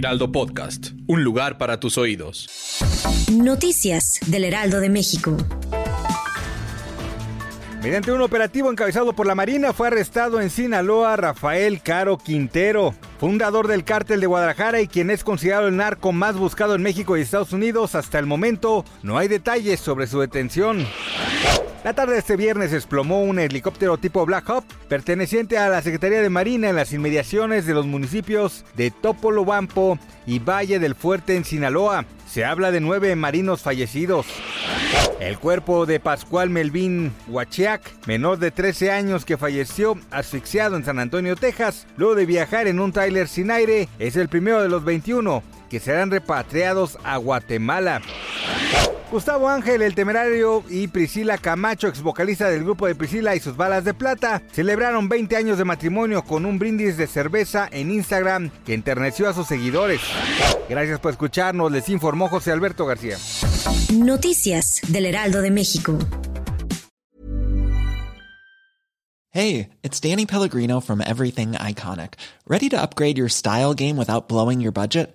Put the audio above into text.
Heraldo Podcast, un lugar para tus oídos. Noticias del Heraldo de México. Mediante un operativo encabezado por la Marina fue arrestado en Sinaloa Rafael Caro Quintero, fundador del cártel de Guadalajara y quien es considerado el narco más buscado en México y Estados Unidos. Hasta el momento no hay detalles sobre su detención. La tarde de este viernes desplomó un helicóptero tipo Black Hawk perteneciente a la Secretaría de Marina en las inmediaciones de los municipios de Topolobampo y Valle del Fuerte en Sinaloa. Se habla de nueve marinos fallecidos. El cuerpo de Pascual Melvin Huachiac, menor de 13 años que falleció asfixiado en San Antonio, Texas, luego de viajar en un tráiler sin aire, es el primero de los 21 que serán repatriados a Guatemala. Gustavo Ángel, el temerario, y Priscila Camacho, ex vocalista del grupo de Priscila y sus balas de plata, celebraron 20 años de matrimonio con un brindis de cerveza en Instagram que enterneció a sus seguidores. Gracias por escucharnos, les informó José Alberto García. Noticias del Heraldo de México. Hey, it's Danny Pellegrino from Everything Iconic. ¿Ready to upgrade your style game without blowing your budget?